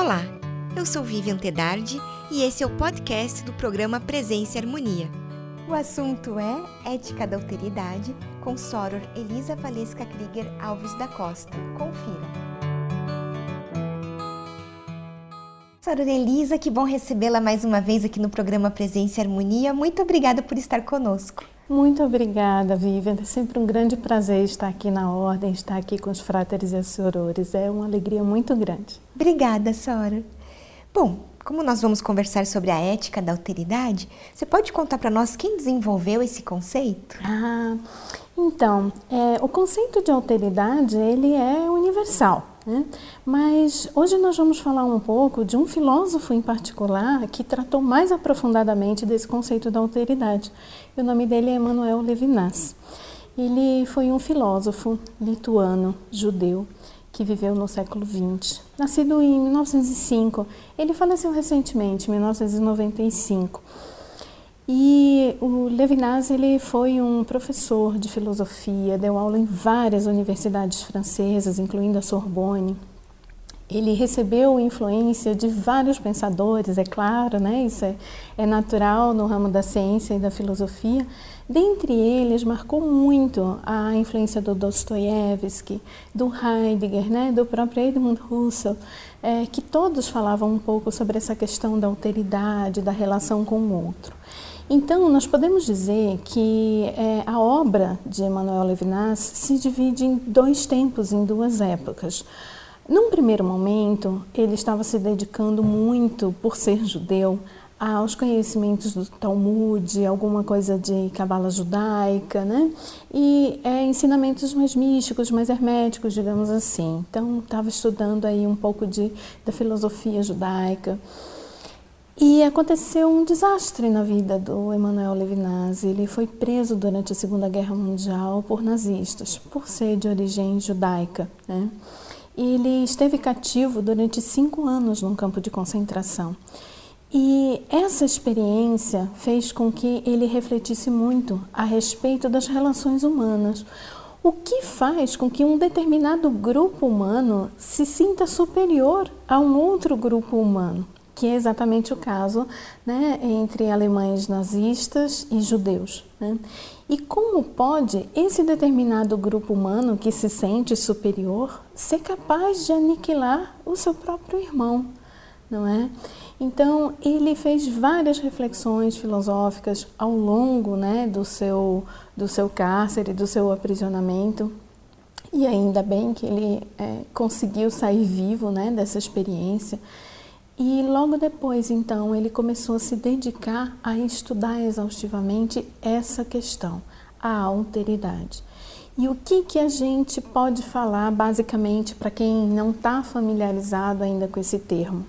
Olá, eu sou Vivian Tedardi e esse é o podcast do programa Presença e Harmonia. O assunto é Ética da Alteridade com Soror Elisa Valesca Krieger Alves da Costa. Confira. Soror Elisa, que bom recebê-la mais uma vez aqui no programa Presença e Harmonia. Muito obrigada por estar conosco. Muito obrigada, Vivian. É sempre um grande prazer estar aqui na Ordem, estar aqui com os fráteres e as sorores. É uma alegria muito grande. Obrigada, Sora. Bom, como nós vamos conversar sobre a ética da alteridade, você pode contar para nós quem desenvolveu esse conceito? Ah, então, é, o conceito de alteridade ele é universal. Né? Mas hoje nós vamos falar um pouco de um filósofo em particular que tratou mais aprofundadamente desse conceito da alteridade. o nome dele é Emmanuel Levinas. Ele foi um filósofo lituano, judeu, que viveu no século XX. Nascido em 1905, ele faleceu recentemente, em 1995. E o Levinas ele foi um professor de filosofia, deu aula em várias universidades francesas, incluindo a Sorbonne. Ele recebeu influência de vários pensadores, é claro, né? isso é, é natural no ramo da ciência e da filosofia. Dentre eles, marcou muito a influência do Dostoiévski, do Heidegger, né? do próprio Edmund Husserl, é, que todos falavam um pouco sobre essa questão da alteridade, da relação com o outro. Então, nós podemos dizer que é, a obra de Emmanuel Levinas se divide em dois tempos, em duas épocas. Num primeiro momento, ele estava se dedicando muito, por ser judeu, aos conhecimentos do Talmud, alguma coisa de cabala judaica, né? E é, ensinamentos mais místicos, mais herméticos, digamos assim. Então, estava estudando aí um pouco de, da filosofia judaica. E aconteceu um desastre na vida do Emmanuel Levinas. Ele foi preso durante a Segunda Guerra Mundial por nazistas, por ser de origem judaica. Né? Ele esteve cativo durante cinco anos num campo de concentração. E essa experiência fez com que ele refletisse muito a respeito das relações humanas. O que faz com que um determinado grupo humano se sinta superior a um outro grupo humano? Que é exatamente o caso né, entre alemães nazistas e judeus. Né? E como pode esse determinado grupo humano que se sente superior ser capaz de aniquilar o seu próprio irmão, não é? Então ele fez várias reflexões filosóficas ao longo né, do, seu, do seu cárcere, do seu aprisionamento. E ainda bem que ele é, conseguiu sair vivo né, dessa experiência. E logo depois, então, ele começou a se dedicar a estudar exaustivamente essa questão, a alteridade. E o que, que a gente pode falar, basicamente, para quem não está familiarizado ainda com esse termo?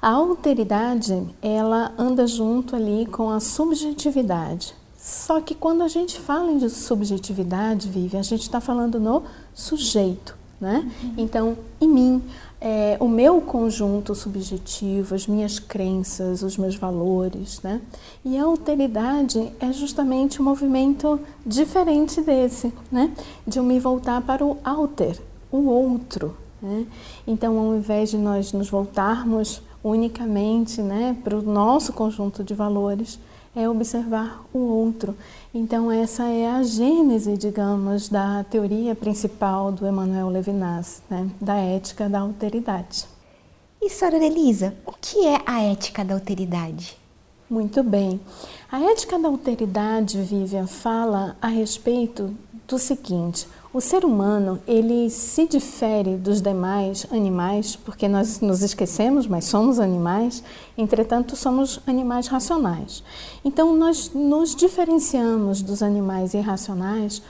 A alteridade, ela anda junto ali com a subjetividade. Só que quando a gente fala de subjetividade, Vivi, a gente está falando no sujeito, né? Uhum. Então, em mim, é, o meu conjunto subjetivo, as minhas crenças, os meus valores, né? E a alteridade é justamente um movimento diferente desse, né? De eu me voltar para o alter, o outro, né? Então, ao invés de nós nos voltarmos unicamente, né, para o nosso conjunto de valores, é observar o outro. Então, essa é a gênese, digamos, da teoria principal do Emmanuel Levinas, né, da ética da alteridade. E, Sra. Elisa, o que é a ética da alteridade? Muito bem. A ética da alteridade, Vivian, fala a respeito do seguinte: o ser humano, ele se difere dos demais animais, porque nós nos esquecemos, mas somos animais, entretanto somos animais racionais. Então nós nos diferenciamos dos animais irracionais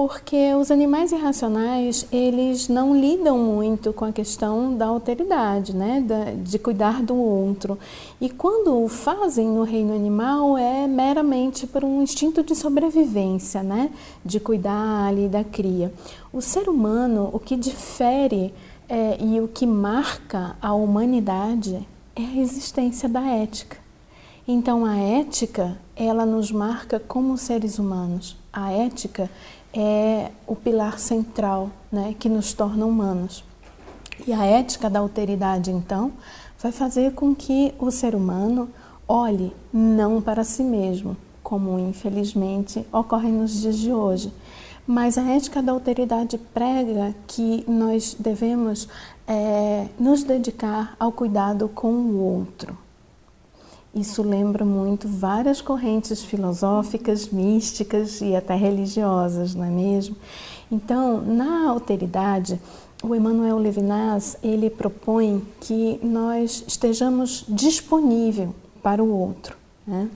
porque os animais irracionais eles não lidam muito com a questão da alteridade, né, de cuidar do outro. E quando o fazem no reino animal é meramente por um instinto de sobrevivência, né, de cuidar ali da cria. O ser humano, o que difere é, e o que marca a humanidade é a existência da ética. Então a ética, ela nos marca como seres humanos. A ética é o pilar central né, que nos torna humanos. E a ética da alteridade, então, vai fazer com que o ser humano olhe não para si mesmo, como infelizmente ocorre nos dias de hoje, mas a ética da alteridade prega que nós devemos é, nos dedicar ao cuidado com o outro. Isso lembra muito várias correntes filosóficas, místicas e até religiosas, não é mesmo? Então, na alteridade, o Emmanuel Levinas ele propõe que nós estejamos disponível para o outro, né?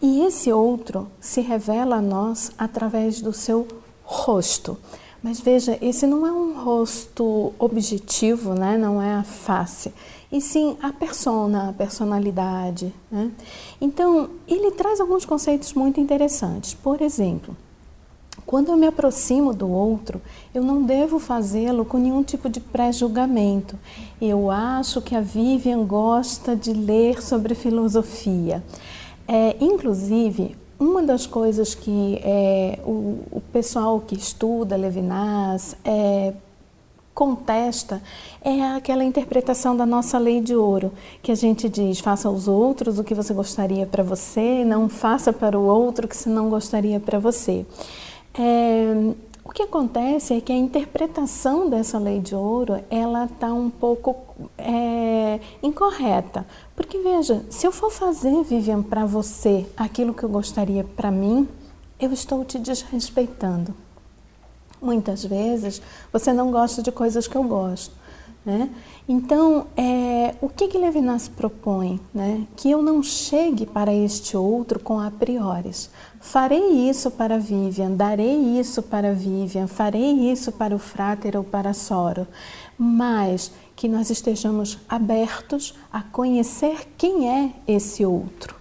E esse outro se revela a nós através do seu rosto. Mas veja, esse não é um rosto objetivo, né? não é a face, e sim a persona, a personalidade. Né? Então, ele traz alguns conceitos muito interessantes. Por exemplo, quando eu me aproximo do outro, eu não devo fazê-lo com nenhum tipo de pré-julgamento. Eu acho que a Vivian gosta de ler sobre filosofia. É, inclusive, uma das coisas que é, o, o, pessoal que estuda Levinas é, contesta é aquela interpretação da nossa lei de ouro, que a gente diz: faça aos outros o que você gostaria para você, não faça para o outro o que você não gostaria para você. É, o que acontece é que a interpretação dessa lei de ouro ela está um pouco é, incorreta, porque veja, se eu for fazer, Vivian, para você aquilo que eu gostaria para mim, eu estou te desrespeitando. Muitas vezes você não gosta de coisas que eu gosto. Né? Então, é, o que, que Levinas propõe? Né? Que eu não chegue para este outro com a priori. Farei isso para Vivian, darei isso para Vivian, farei isso para o fráter ou para Soro, mas que nós estejamos abertos a conhecer quem é esse outro.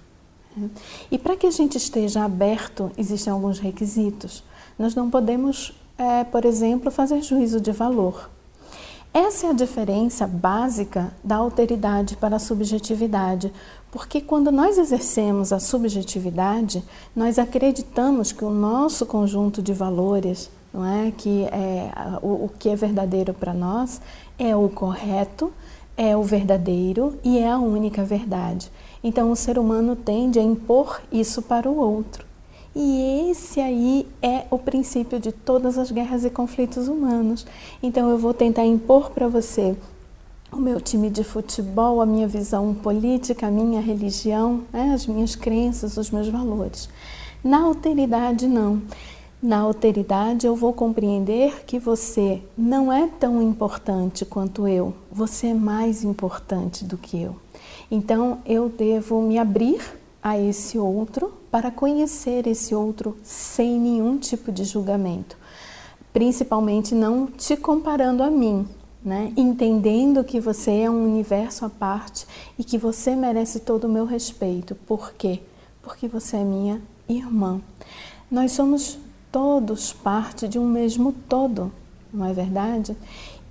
E para que a gente esteja aberto, existem alguns requisitos. Nós não podemos, é, por exemplo, fazer juízo de valor. Essa é a diferença básica da alteridade para a subjetividade, porque quando nós exercemos a subjetividade, nós acreditamos que o nosso conjunto de valores, não é, que é o, o que é verdadeiro para nós, é o correto, é o verdadeiro e é a única verdade. Então o ser humano tende a impor isso para o outro. E esse aí é o princípio de todas as guerras e conflitos humanos. Então eu vou tentar impor para você o meu time de futebol, a minha visão política, a minha religião, né, as minhas crenças, os meus valores. Na alteridade, não. Na alteridade, eu vou compreender que você não é tão importante quanto eu, você é mais importante do que eu. Então, eu devo me abrir a esse outro para conhecer esse outro sem nenhum tipo de julgamento, principalmente não te comparando a mim, né? entendendo que você é um universo à parte e que você merece todo o meu respeito. Por quê? Porque você é minha irmã. Nós somos todos parte de um mesmo todo, não é verdade?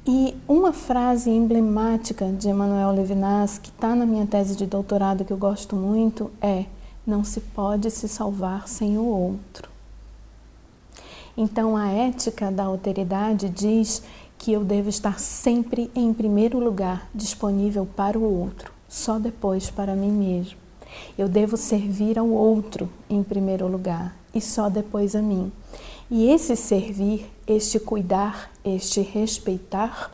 E uma frase emblemática de Emmanuel Levinas, que está na minha tese de doutorado, que eu gosto muito, é: Não se pode se salvar sem o outro. Então, a ética da alteridade diz que eu devo estar sempre em primeiro lugar disponível para o outro, só depois para mim mesmo. Eu devo servir ao outro em primeiro lugar e só depois a mim. E esse servir, este cuidar, este respeitar,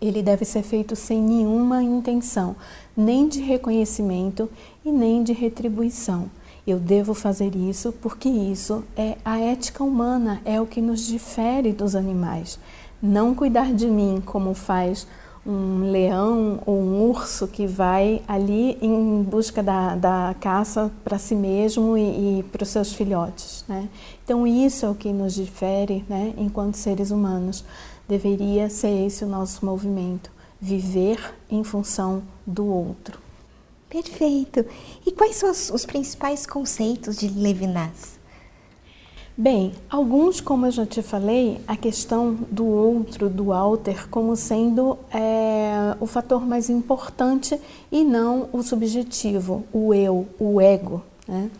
ele deve ser feito sem nenhuma intenção, nem de reconhecimento e nem de retribuição. Eu devo fazer isso porque isso é a ética humana, é o que nos difere dos animais. Não cuidar de mim como faz um leão ou um urso que vai ali em busca da, da caça para si mesmo e, e para os seus filhotes. Né? Então, isso é o que nos difere né, enquanto seres humanos. Deveria ser esse o nosso movimento: viver em função do outro. Perfeito. E quais são os, os principais conceitos de Levinas? Bem, alguns, como eu já te falei, a questão do outro, do alter, como sendo é, o fator mais importante e não o subjetivo, o eu, o ego. Né?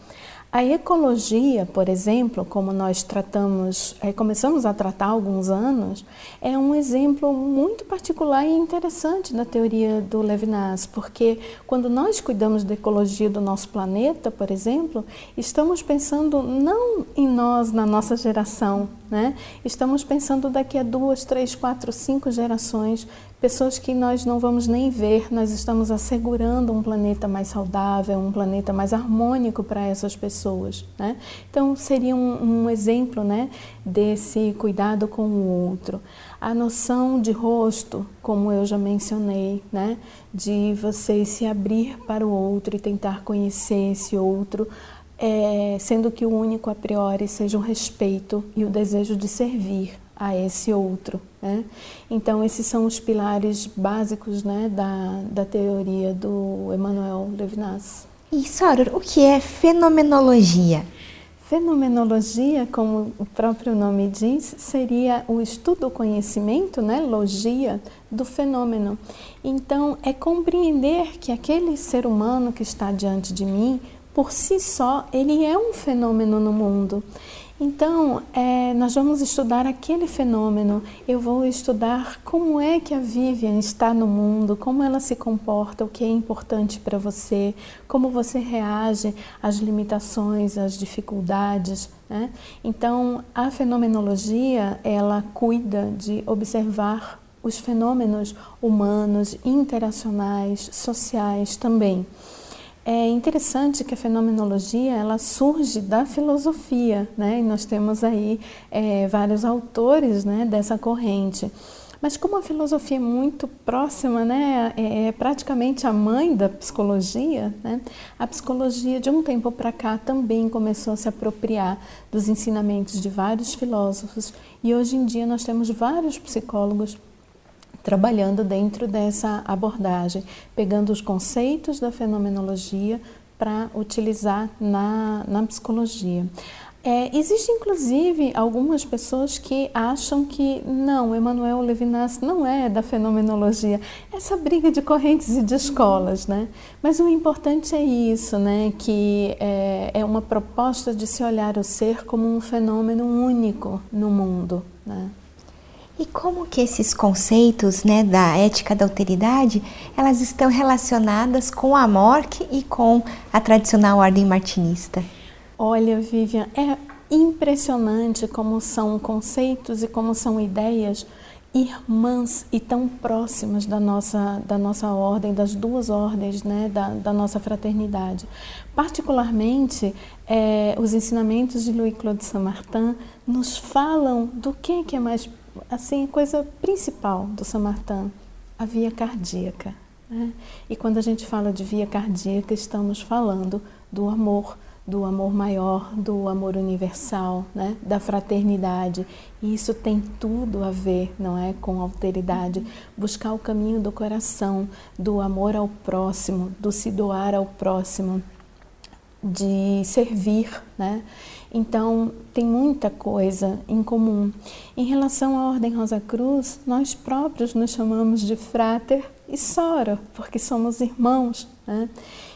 A ecologia, por exemplo, como nós tratamos, é, começamos a tratar há alguns anos, é um exemplo muito particular e interessante da teoria do Levinas, porque quando nós cuidamos da ecologia do nosso planeta, por exemplo, estamos pensando não em nós, na nossa geração, né? estamos pensando daqui a duas, três, quatro, cinco gerações, pessoas que nós não vamos nem ver, nós estamos assegurando um planeta mais saudável, um planeta mais harmônico para essas pessoas. Né? Então, seria um, um exemplo né, desse cuidado com o outro. A noção de rosto, como eu já mencionei, né, de você se abrir para o outro e tentar conhecer esse outro, é, sendo que o único a priori seja o respeito e o desejo de servir a esse outro. Né? Então, esses são os pilares básicos né, da, da teoria do Emmanuel Levinas. E, Soror, o que é fenomenologia? Fenomenologia, como o próprio nome diz, seria o estudo, o conhecimento, né, logia, do fenômeno. Então, é compreender que aquele ser humano que está diante de mim, por si só, ele é um fenômeno no mundo. Então, é, nós vamos estudar aquele fenômeno. Eu vou estudar como é que a Vivian está no mundo, como ela se comporta, o que é importante para você, como você reage às limitações, às dificuldades. Né? Então, a fenomenologia ela cuida de observar os fenômenos humanos, interacionais, sociais também. É interessante que a fenomenologia ela surge da filosofia, né? E nós temos aí é, vários autores, né, dessa corrente. Mas como a filosofia é muito próxima, né, é, é praticamente a mãe da psicologia, né, a psicologia de um tempo para cá também começou a se apropriar dos ensinamentos de vários filósofos e hoje em dia nós temos vários psicólogos trabalhando dentro dessa abordagem, pegando os conceitos da fenomenologia para utilizar na, na psicologia. É, inclusive, algumas pessoas que acham que não, Emmanuel Levinas não é da fenomenologia. Essa briga de correntes e de escolas, né? Mas o importante é isso, né? Que é, é uma proposta de se olhar o ser como um fenômeno único no mundo, né? E como que esses conceitos né, da ética da alteridade, elas estão relacionadas com a morte e com a tradicional ordem martinista? Olha, Vivian, é impressionante como são conceitos e como são ideias irmãs e tão próximas da nossa, da nossa ordem, das duas ordens né, da, da nossa fraternidade. Particularmente, é, os ensinamentos de Louis-Claude Saint-Martin nos falam do que, que é mais assim, coisa principal do Samartã, a via cardíaca. Né? E quando a gente fala de via cardíaca, estamos falando do amor, do amor maior, do amor universal, né? da fraternidade. E isso tem tudo a ver, não é, com alteridade. Buscar o caminho do coração, do amor ao próximo, do se doar ao próximo, de servir, né? Então, tem muita coisa em comum. Em relação à Ordem Rosa Cruz, nós próprios nos chamamos de frater e sora, porque somos irmãos. Né?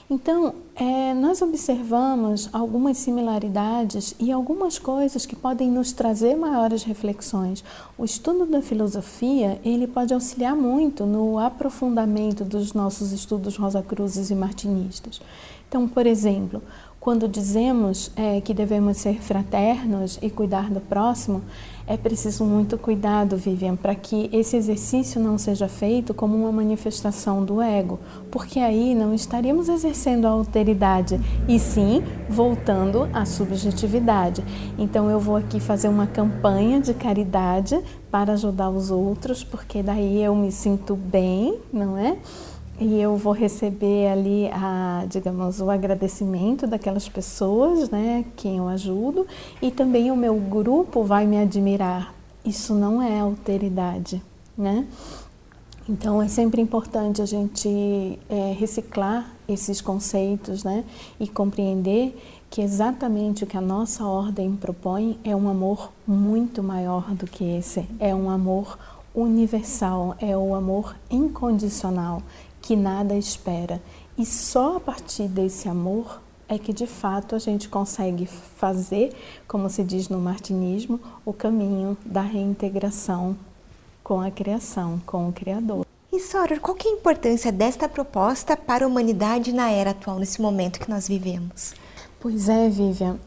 Então, é, nós observamos algumas similaridades e algumas coisas que podem nos trazer maiores reflexões. O estudo da filosofia, ele pode auxiliar muito no aprofundamento dos nossos estudos rosacruzes e martinistas. Então, por exemplo, quando dizemos é, que devemos ser fraternos e cuidar do próximo, é preciso muito cuidado, Vivian, para que esse exercício não seja feito como uma manifestação do ego, porque aí não estaríamos exercendo a alteridade e sim voltando à subjetividade. Então eu vou aqui fazer uma campanha de caridade para ajudar os outros, porque daí eu me sinto bem, não é? E eu vou receber ali a, digamos, o agradecimento daquelas pessoas, né, quem eu ajudo, e também o meu grupo vai me admirar. Isso não é alteridade, né? Então é sempre importante a gente é, reciclar esses conceitos, né, e compreender que exatamente o que a nossa ordem propõe é um amor muito maior do que esse, é um amor universal, é o amor incondicional que nada espera. E só a partir desse amor é que de fato a gente consegue fazer, como se diz no martinismo, o caminho da reintegração com a criação, com o Criador. E Soror, qual é a importância desta proposta para a humanidade na era atual, nesse momento que nós vivemos? Pois é, Vivian.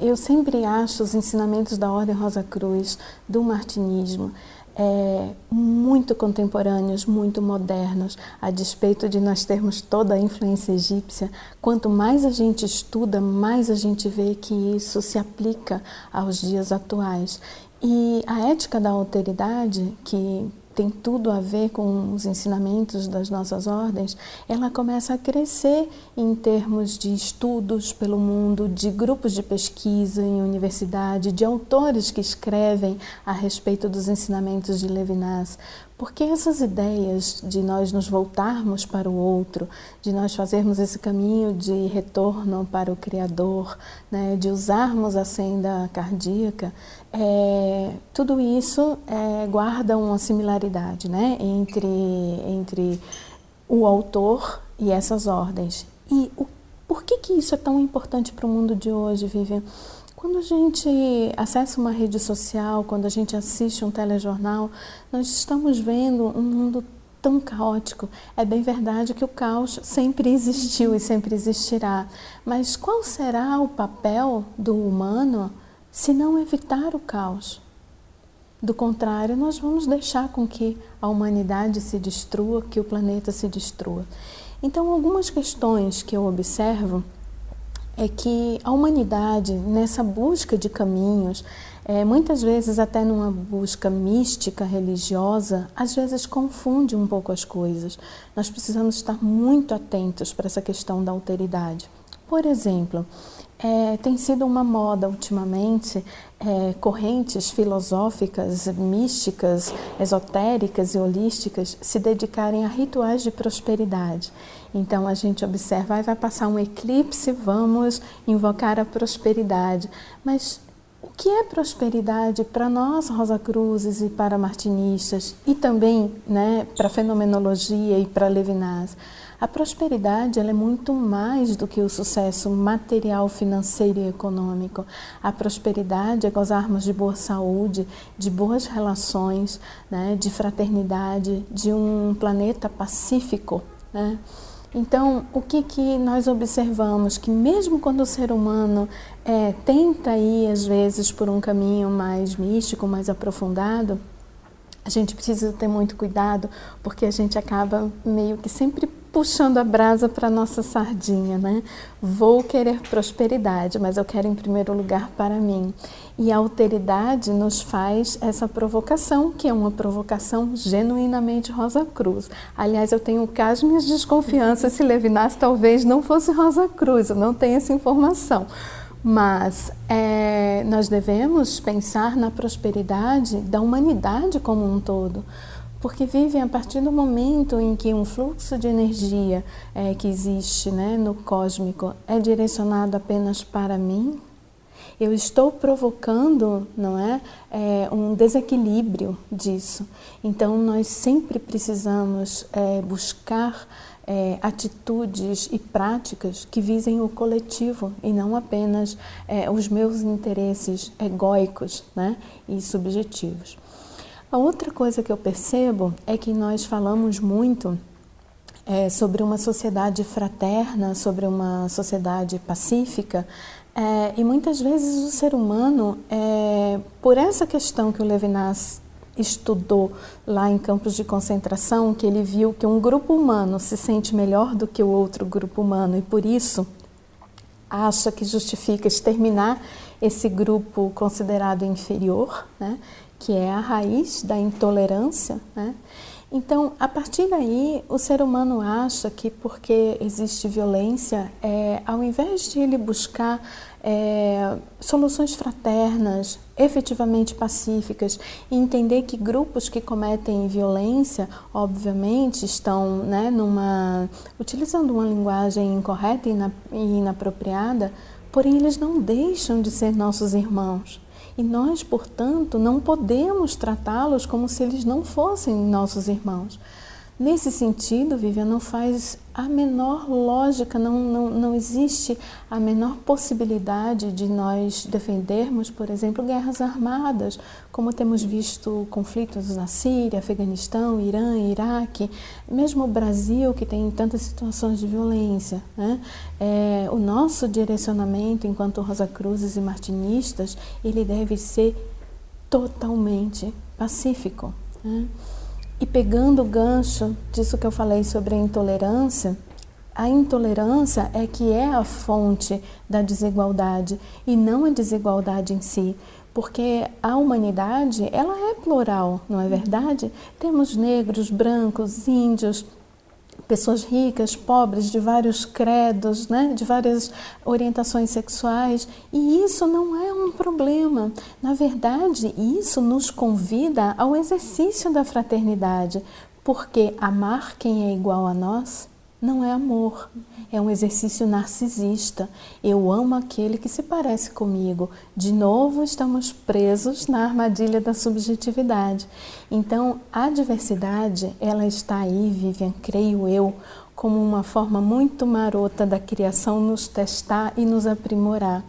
Eu sempre acho os ensinamentos da Ordem Rosa Cruz, do martinismo, é, muito contemporâneos, muito modernos, a despeito de nós termos toda a influência egípcia. Quanto mais a gente estuda, mais a gente vê que isso se aplica aos dias atuais. E a ética da alteridade, que tem tudo a ver com os ensinamentos das nossas ordens, ela começa a crescer em termos de estudos pelo mundo, de grupos de pesquisa em universidade, de autores que escrevem a respeito dos ensinamentos de Levinas, porque essas ideias de nós nos voltarmos para o outro, de nós fazermos esse caminho de retorno para o Criador, né, de usarmos a senda cardíaca, é, tudo isso é, guarda uma similaridade né, entre, entre o autor e essas ordens. E o, por que, que isso é tão importante para o mundo de hoje, Vivian? Quando a gente acessa uma rede social, quando a gente assiste um telejornal, nós estamos vendo um mundo tão caótico. É bem verdade que o caos sempre existiu e sempre existirá, mas qual será o papel do humano se não evitar o caos? Do contrário, nós vamos deixar com que a humanidade se destrua, que o planeta se destrua. Então, algumas questões que eu observo é que a humanidade, nessa busca de caminhos, é, muitas vezes até numa busca mística, religiosa, às vezes confunde um pouco as coisas. Nós precisamos estar muito atentos para essa questão da alteridade. Por exemplo, é, tem sido uma moda ultimamente é, correntes filosóficas, místicas, esotéricas e holísticas se dedicarem a rituais de prosperidade. Então a gente observa, vai passar um eclipse, vamos invocar a prosperidade. Mas o que é prosperidade para nós, Rosa Cruzes, e para martinistas, e também né, para fenomenologia e para Levinas? A prosperidade ela é muito mais do que o sucesso material, financeiro e econômico. A prosperidade é gozarmos de boa saúde, de boas relações, né, de fraternidade, de um planeta pacífico. Né? Então, o que, que nós observamos? Que mesmo quando o ser humano é, tenta ir, às vezes, por um caminho mais místico, mais aprofundado, a gente precisa ter muito cuidado, porque a gente acaba meio que sempre puxando a brasa para nossa sardinha, né? Vou querer prosperidade, mas eu quero em primeiro lugar para mim. E a alteridade nos faz essa provocação, que é uma provocação genuinamente Rosa Cruz. Aliás, eu tenho quase minhas desconfianças se Levinas talvez não fosse Rosa Cruz, eu não tenho essa informação. Mas é, nós devemos pensar na prosperidade da humanidade como um todo porque vivem a partir do momento em que um fluxo de energia é, que existe né, no cósmico é direcionado apenas para mim, eu estou provocando, não é, é um desequilíbrio disso. Então nós sempre precisamos é, buscar é, atitudes e práticas que visem o coletivo e não apenas é, os meus interesses egóicos né, e subjetivos. A outra coisa que eu percebo é que nós falamos muito é, sobre uma sociedade fraterna, sobre uma sociedade pacífica, é, e muitas vezes o ser humano, é, por essa questão que o Levinas estudou lá em campos de concentração, que ele viu que um grupo humano se sente melhor do que o outro grupo humano e por isso acha que justifica exterminar esse grupo considerado inferior, né? Que é a raiz da intolerância. Né? Então, a partir daí, o ser humano acha que porque existe violência, é, ao invés de ele buscar é, soluções fraternas, efetivamente pacíficas, e entender que grupos que cometem violência, obviamente, estão né, numa, utilizando uma linguagem incorreta e inapropriada, porém eles não deixam de ser nossos irmãos. E nós, portanto, não podemos tratá-los como se eles não fossem nossos irmãos. Nesse sentido, Vivian, não faz a menor lógica, não, não, não existe a menor possibilidade de nós defendermos, por exemplo, guerras armadas, como temos visto conflitos na Síria, Afeganistão, Irã, Iraque, mesmo o Brasil, que tem tantas situações de violência. Né? É, o nosso direcionamento enquanto Rosa Cruzes e martinistas, ele deve ser totalmente pacífico. Né? E pegando o gancho disso que eu falei sobre a intolerância, a intolerância é que é a fonte da desigualdade e não a desigualdade em si, porque a humanidade ela é plural, não é verdade? Temos negros, brancos, índios, pessoas ricas, pobres, de vários credos, né, de várias orientações sexuais, e isso não é um problema. Na verdade, isso nos convida ao exercício da fraternidade, porque amar quem é igual a nós não é amor, é um exercício narcisista. Eu amo aquele que se parece comigo. De novo, estamos presos na armadilha da subjetividade. Então, a diversidade, ela está aí, Vivian, creio eu, como uma forma muito marota da criação nos testar e nos aprimorar,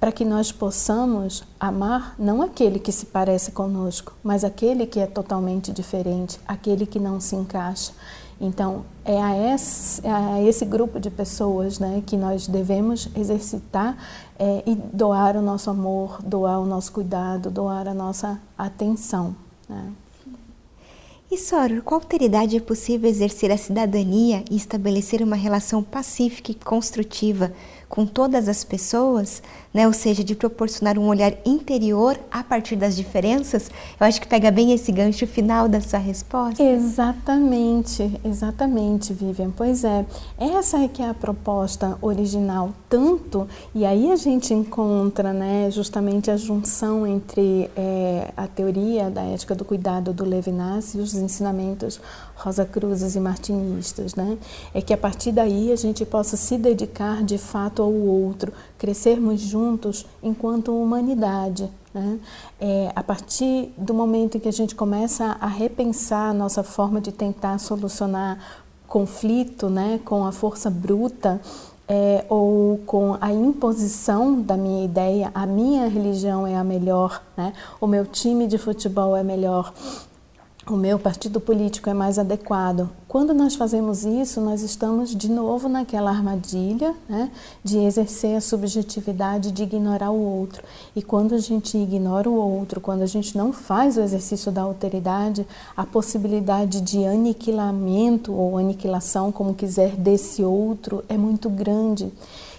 para que nós possamos amar não aquele que se parece conosco, mas aquele que é totalmente diferente, aquele que não se encaixa. Então, é a esse, é a esse grupo de pessoas né, que nós devemos exercitar é, e doar o nosso amor, doar o nosso cuidado, doar a nossa atenção. Né? E, Soror, qual alteridade é possível exercer a cidadania e estabelecer uma relação pacífica e construtiva com todas as pessoas, né? ou seja, de proporcionar um olhar interior a partir das diferenças, eu acho que pega bem esse gancho final da sua resposta. Exatamente, exatamente, Vivian. Pois é, essa é que é a proposta original, tanto, e aí a gente encontra né, justamente a junção entre é, a teoria da ética do cuidado do Levinas e os ensinamentos Rosa Cruzes e martinistas, né? É que a partir daí a gente possa se dedicar de fato ao outro, crescermos juntos enquanto humanidade. Né? É, a partir do momento em que a gente começa a repensar a nossa forma de tentar solucionar conflito né, com a força bruta, é, ou com a imposição da minha ideia, a minha religião é a melhor, né? o meu time de futebol é melhor, o meu partido político é mais adequado. Quando nós fazemos isso, nós estamos de novo naquela armadilha né, de exercer a subjetividade, de ignorar o outro. E quando a gente ignora o outro, quando a gente não faz o exercício da alteridade, a possibilidade de aniquilamento ou aniquilação, como quiser, desse outro é muito grande.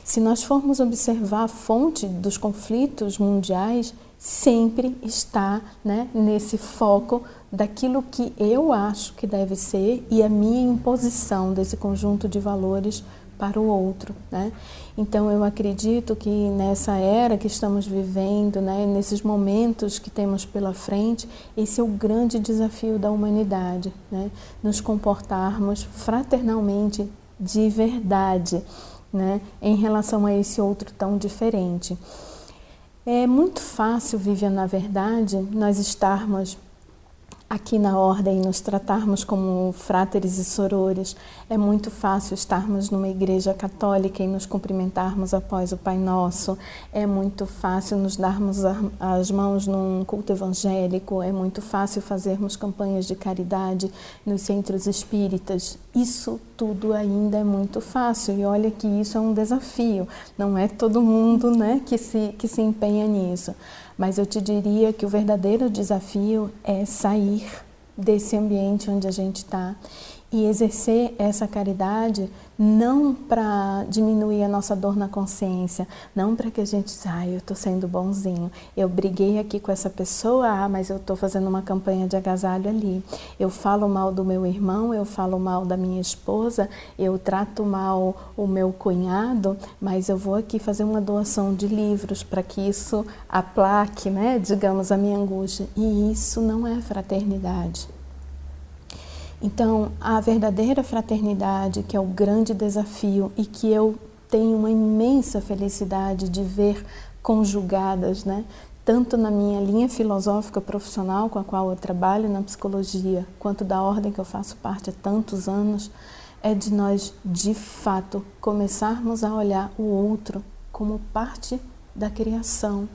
Se nós formos observar a fonte dos conflitos mundiais, sempre está né, nesse foco daquilo que eu acho que deve ser e a minha imposição desse conjunto de valores para o outro, né? Então eu acredito que nessa era que estamos vivendo, né, nesses momentos que temos pela frente, esse é o grande desafio da humanidade, né? Nos comportarmos fraternalmente de verdade, né, em relação a esse outro tão diferente. É muito fácil, Vivian, na verdade, nós estarmos aqui na ordem nos tratarmos como fráteres e sorores. É muito fácil estarmos numa igreja católica e nos cumprimentarmos após o Pai Nosso. É muito fácil nos darmos as mãos num culto evangélico. É muito fácil fazermos campanhas de caridade nos centros espíritas. Isso tudo ainda é muito fácil e olha que isso é um desafio. Não é todo mundo, né, que se que se empenha nisso. Mas eu te diria que o verdadeiro desafio é sair desse ambiente onde a gente está e exercer essa caridade não para diminuir a nossa dor na consciência, não para que a gente, ah, eu estou sendo bonzinho, eu briguei aqui com essa pessoa, ah, mas eu estou fazendo uma campanha de agasalho ali. Eu falo mal do meu irmão, eu falo mal da minha esposa, eu trato mal o meu cunhado, mas eu vou aqui fazer uma doação de livros para que isso aplaque, né, digamos, a minha angústia. E isso não é fraternidade. Então, a verdadeira fraternidade, que é o grande desafio e que eu tenho uma imensa felicidade de ver conjugadas, né? tanto na minha linha filosófica profissional com a qual eu trabalho na psicologia, quanto da ordem que eu faço parte há tantos anos, é de nós, de fato, começarmos a olhar o outro como parte da criação.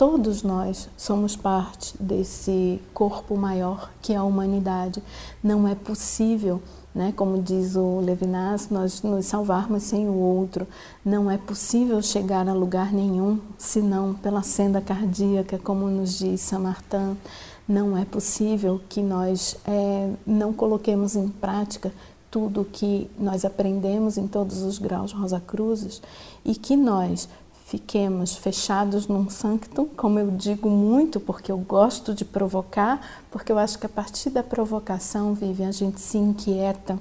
Todos nós somos parte desse corpo maior que é a humanidade. Não é possível né? Como diz o Levinas, nós nos salvarmos sem o outro. Não é possível chegar a lugar nenhum senão pela senda cardíaca, como nos diz Saint-Martin. Não é possível que nós é, não coloquemos em prática tudo o que nós aprendemos em todos os graus Rosa Cruzes e que nós fiquemos fechados num sanctum, como eu digo muito, porque eu gosto de provocar, porque eu acho que a partir da provocação, Vive, a gente se inquieta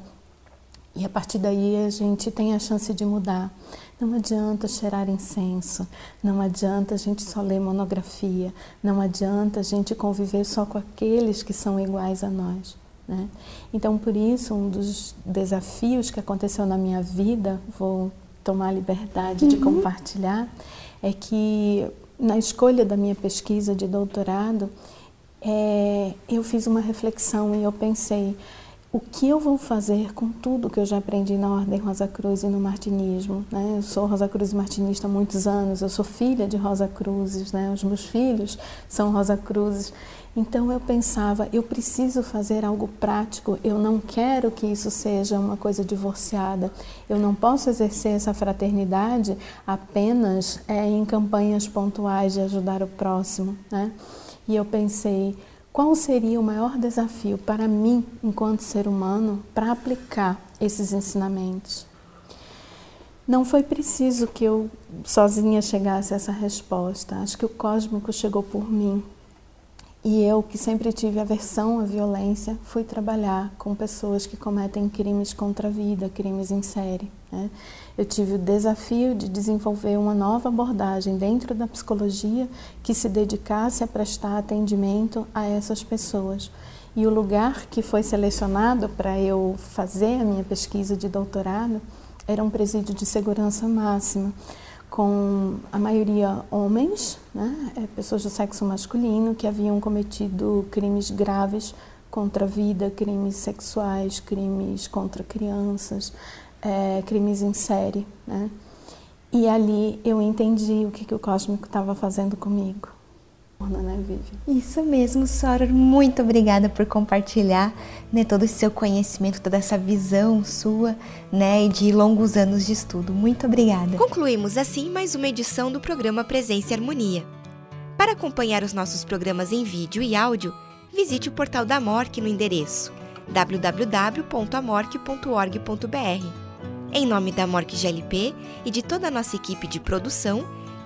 e a partir daí a gente tem a chance de mudar. Não adianta cheirar incenso, não adianta a gente só ler monografia, não adianta a gente conviver só com aqueles que são iguais a nós. Né? Então, por isso, um dos desafios que aconteceu na minha vida, vou tomar a liberdade uhum. de compartilhar é que na escolha da minha pesquisa de doutorado é, eu fiz uma reflexão e eu pensei o que eu vou fazer com tudo que eu já aprendi na Ordem Rosa Cruz e no martinismo. Né? Eu sou Rosa Cruz martinista há muitos anos, eu sou filha de Rosa Cruzes, né? os meus filhos são Rosa Cruzes. Então eu pensava, eu preciso fazer algo prático, eu não quero que isso seja uma coisa divorciada, eu não posso exercer essa fraternidade apenas é, em campanhas pontuais de ajudar o próximo. Né? E eu pensei, qual seria o maior desafio para mim, enquanto ser humano, para aplicar esses ensinamentos? Não foi preciso que eu sozinha chegasse a essa resposta. Acho que o cósmico chegou por mim. E eu, que sempre tive aversão à violência, fui trabalhar com pessoas que cometem crimes contra a vida, crimes em série. Né? Eu tive o desafio de desenvolver uma nova abordagem dentro da psicologia que se dedicasse a prestar atendimento a essas pessoas. E o lugar que foi selecionado para eu fazer a minha pesquisa de doutorado era um presídio de segurança máxima com a maioria homens, né, é, pessoas do sexo masculino que haviam cometido crimes graves contra a vida, crimes sexuais, crimes contra crianças, é, crimes em série. Né? E ali eu entendi o que, que o cósmico estava fazendo comigo né? Isso mesmo, Soror. Muito obrigada por compartilhar né, todo esse seu conhecimento, toda essa visão sua né, e de longos anos de estudo. Muito obrigada. Concluímos assim mais uma edição do programa Presença e Harmonia. Para acompanhar os nossos programas em vídeo e áudio, visite o portal da MORC no endereço www.amorque.org.br. Em nome da MORC GLP e de toda a nossa equipe de produção,